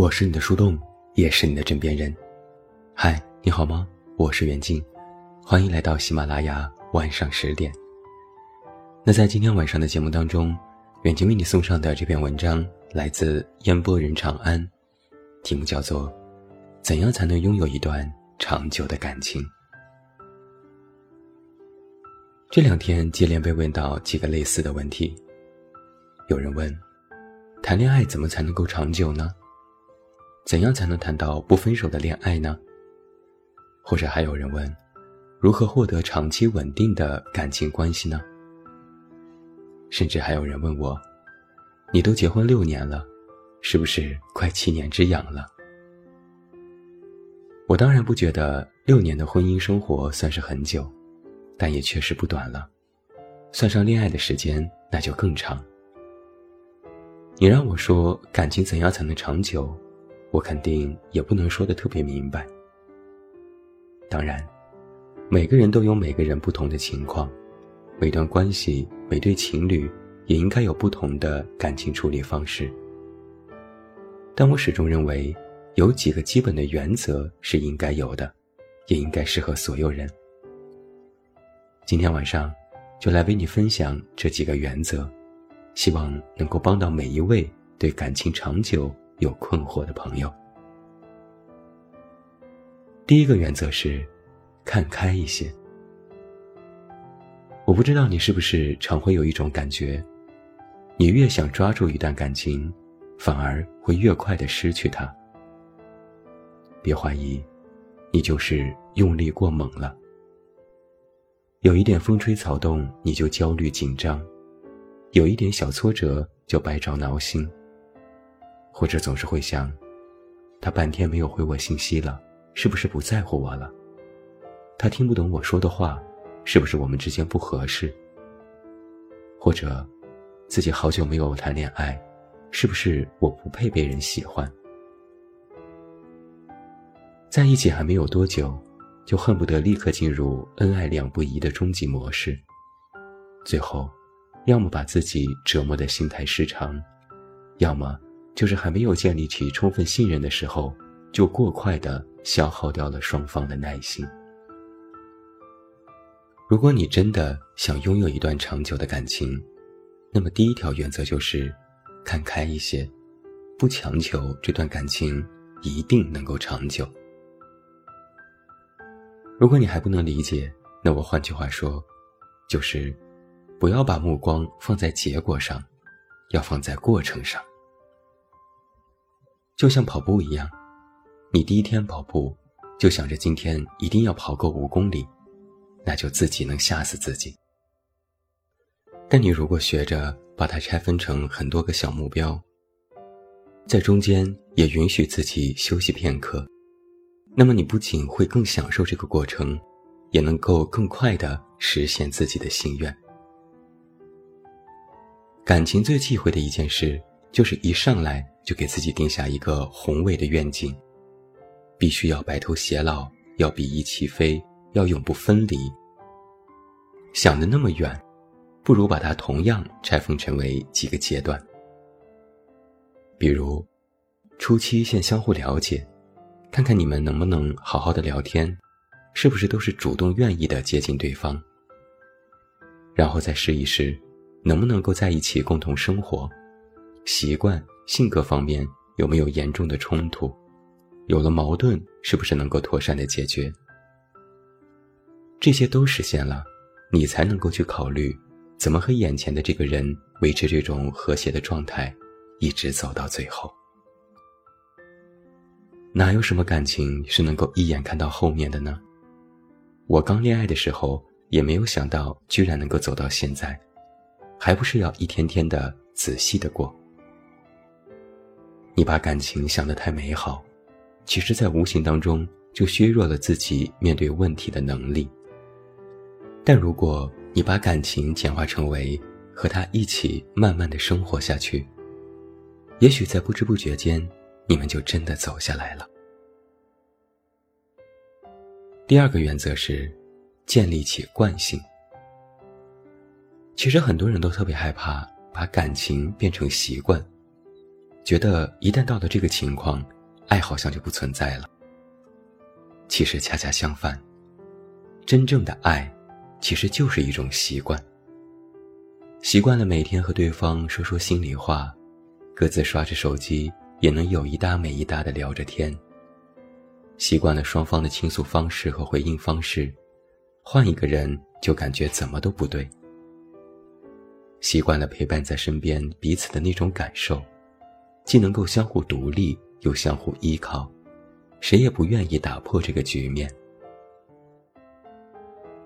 我是你的树洞，也是你的枕边人。嗨，你好吗？我是袁静，欢迎来到喜马拉雅晚上十点。那在今天晚上的节目当中，远近为你送上的这篇文章来自烟波人长安，题目叫做《怎样才能拥有一段长久的感情》。这两天接连被问到几个类似的问题。有人问：谈恋爱怎么才能够长久呢？怎样才能谈到不分手的恋爱呢？或者还有人问：如何获得长期稳定的感情关系呢？甚至还有人问我：你都结婚六年了，是不是快七年之痒了？我当然不觉得六年的婚姻生活算是很久，但也确实不短了。算上恋爱的时间，那就更长。你让我说感情怎样才能长久，我肯定也不能说的特别明白。当然，每个人都有每个人不同的情况。每段关系，每对情侣，也应该有不同的感情处理方式。但我始终认为，有几个基本的原则是应该有的，也应该适合所有人。今天晚上，就来为你分享这几个原则，希望能够帮到每一位对感情长久有困惑的朋友。第一个原则是，看开一些。我不知道你是不是常会有一种感觉，你越想抓住一段感情，反而会越快的失去它。别怀疑，你就是用力过猛了。有一点风吹草动你就焦虑紧张，有一点小挫折就百爪挠心，或者总是会想，他半天没有回我信息了，是不是不在乎我了？他听不懂我说的话。是不是我们之间不合适？或者，自己好久没有谈恋爱，是不是我不配被人喜欢？在一起还没有多久，就恨不得立刻进入恩爱两不疑的终极模式，最后，要么把自己折磨的心态失常，要么就是还没有建立起充分信任的时候，就过快的消耗掉了双方的耐心。如果你真的想拥有一段长久的感情，那么第一条原则就是看开一些，不强求这段感情一定能够长久。如果你还不能理解，那我换句话说，就是不要把目光放在结果上，要放在过程上。就像跑步一样，你第一天跑步就想着今天一定要跑够五公里。那就自己能吓死自己。但你如果学着把它拆分成很多个小目标，在中间也允许自己休息片刻，那么你不仅会更享受这个过程，也能够更快的实现自己的心愿。感情最忌讳的一件事，就是一上来就给自己定下一个宏伟的愿景，必须要白头偕老，要比翼齐飞。要永不分离。想的那么远，不如把它同样拆分成为几个阶段。比如，初期先相互了解，看看你们能不能好好的聊天，是不是都是主动愿意的接近对方。然后再试一试，能不能够在一起共同生活，习惯、性格方面有没有严重的冲突，有了矛盾，是不是能够妥善的解决。这些都实现了，你才能够去考虑，怎么和眼前的这个人维持这种和谐的状态，一直走到最后。哪有什么感情是能够一眼看到后面的呢？我刚恋爱的时候也没有想到，居然能够走到现在，还不是要一天天的仔细的过。你把感情想得太美好，其实，在无形当中就削弱了自己面对问题的能力。但如果你把感情简化成为和他一起慢慢的生活下去，也许在不知不觉间，你们就真的走下来了。第二个原则是，建立起惯性。其实很多人都特别害怕把感情变成习惯，觉得一旦到了这个情况，爱好像就不存在了。其实恰恰相反，真正的爱，其实就是一种习惯。习惯了每天和对方说说心里话，各自刷着手机也能有一搭没一搭的聊着天。习惯了双方的倾诉方式和回应方式，换一个人就感觉怎么都不对。习惯了陪伴在身边彼此的那种感受，既能够相互独立又相互依靠，谁也不愿意打破这个局面。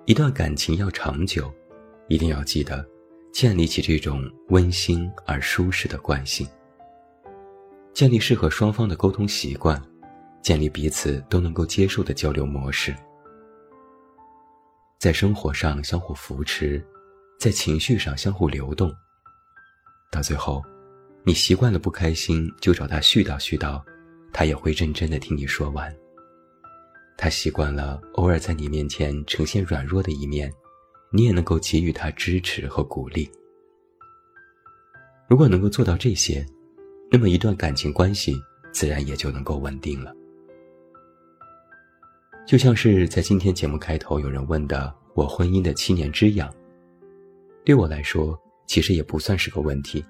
一段感情要长久，一定要记得建立起这种温馨而舒适的惯性，建立适合双方的沟通习惯。建立彼此都能够接受的交流模式，在生活上相互扶持，在情绪上相互流动。到最后，你习惯了不开心就找他絮叨絮叨，他也会认真的听你说完。他习惯了偶尔在你面前呈现软弱的一面，你也能够给予他支持和鼓励。如果能够做到这些，那么一段感情关系自然也就能够稳定了。就像是在今天节目开头有人问的“我婚姻的七年之痒”，对我来说其实也不算是个问题。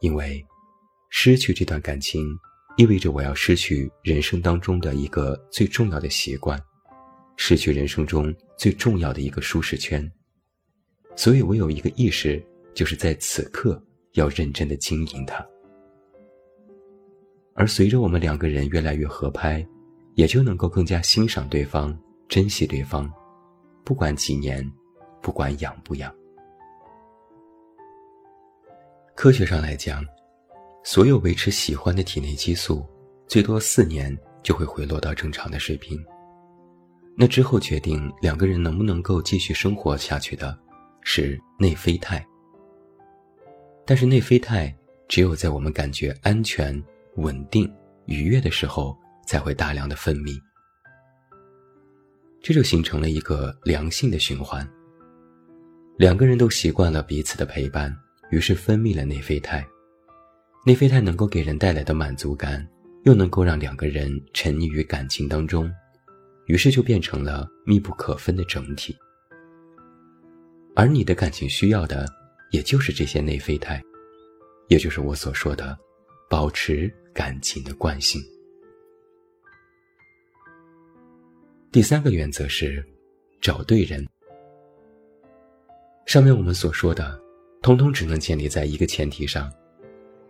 因为失去这段感情，意味着我要失去人生当中的一个最重要的习惯，失去人生中最重要的一个舒适圈。所以我有一个意识，就是在此刻要认真的经营它。而随着我们两个人越来越合拍。也就能够更加欣赏对方，珍惜对方，不管几年，不管痒不痒。科学上来讲，所有维持喜欢的体内激素，最多四年就会回落到正常的水平。那之后决定两个人能不能够继续生活下去的，是内啡肽。但是内啡肽只有在我们感觉安全、稳定、愉悦的时候。才会大量的分泌，这就形成了一个良性的循环。两个人都习惯了彼此的陪伴，于是分泌了内啡肽。内啡肽能够给人带来的满足感，又能够让两个人沉溺于感情当中，于是就变成了密不可分的整体。而你的感情需要的，也就是这些内啡肽，也就是我所说的，保持感情的惯性。第三个原则是，找对人。上面我们所说的，通通只能建立在一个前提上，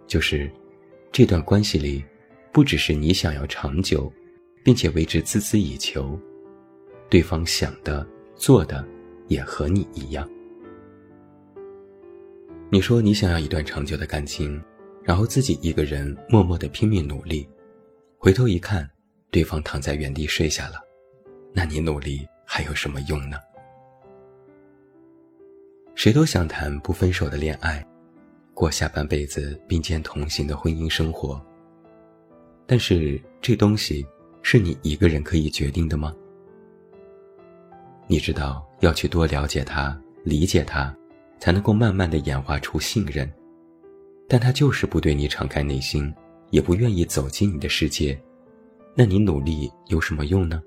就是这段关系里，不只是你想要长久，并且为之孜孜以求，对方想的、做的也和你一样。你说你想要一段长久的感情，然后自己一个人默默的拼命努力，回头一看，对方躺在原地睡下了。那你努力还有什么用呢？谁都想谈不分手的恋爱，过下半辈子并肩同行的婚姻生活。但是这东西是你一个人可以决定的吗？你知道要去多了解他、理解他，才能够慢慢的演化出信任。但他就是不对你敞开内心，也不愿意走进你的世界，那你努力有什么用呢？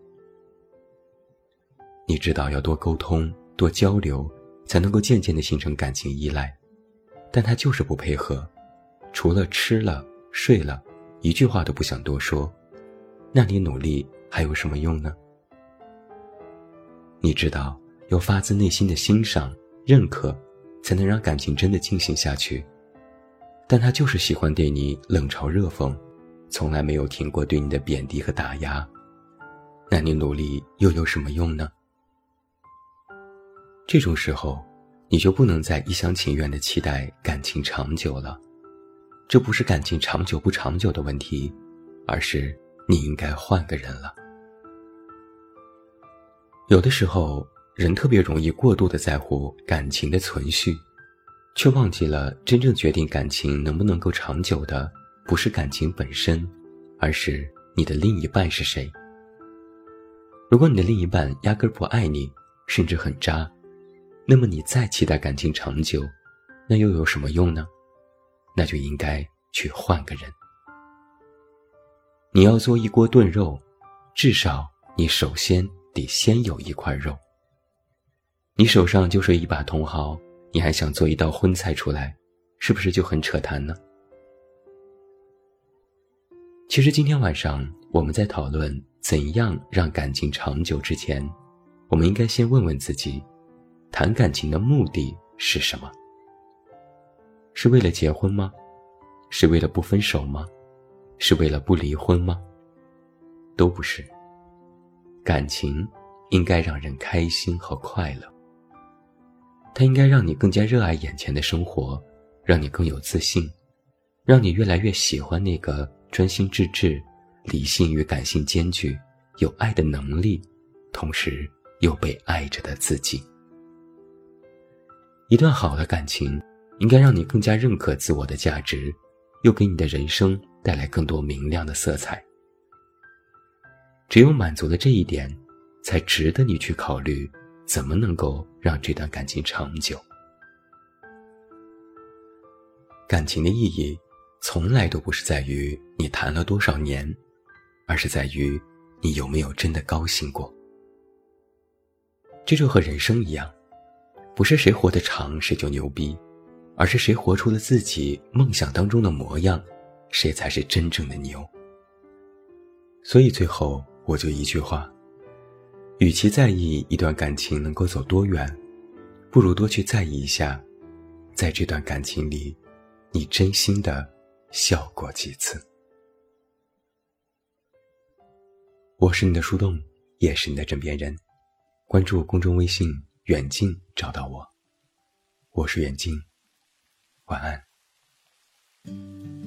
你知道要多沟通、多交流，才能够渐渐的形成感情依赖，但他就是不配合，除了吃了睡了，一句话都不想多说，那你努力还有什么用呢？你知道要发自内心的欣赏、认可，才能让感情真的进行下去，但他就是喜欢对你冷嘲热讽，从来没有停过对你的贬低和打压，那你努力又有什么用呢？这种时候，你就不能再一厢情愿的期待感情长久了。这不是感情长久不长久的问题，而是你应该换个人了。有的时候，人特别容易过度的在乎感情的存续，却忘记了真正决定感情能不能够长久的，不是感情本身，而是你的另一半是谁。如果你的另一半压根不爱你，甚至很渣。那么你再期待感情长久，那又有什么用呢？那就应该去换个人。你要做一锅炖肉，至少你首先得先有一块肉。你手上就是一把茼蒿，你还想做一道荤菜出来，是不是就很扯淡呢？其实今天晚上我们在讨论怎样让感情长久之前，我们应该先问问自己：谈感情的目的是什么？是为了结婚吗？是为了不分手吗？是为了不离婚吗？都不是。感情应该让人开心和快乐。它应该让你更加热爱眼前的生活，让你更有自信，让你越来越喜欢那个专心致志、理性与感性兼具、有爱的能力，同时又被爱着的自己。一段好的感情，应该让你更加认可自我的价值，又给你的人生带来更多明亮的色彩。只有满足了这一点，才值得你去考虑。怎么能够让这段感情长久？感情的意义，从来都不是在于你谈了多少年，而是在于你有没有真的高兴过。这就和人生一样，不是谁活得长谁就牛逼，而是谁活出了自己梦想当中的模样，谁才是真正的牛。所以最后，我就一句话。与其在意一段感情能够走多远，不如多去在意一下，在这段感情里，你真心的笑过几次。我是你的树洞，也是你的枕边人。关注公众微信“远近”，找到我。我是远近，晚安。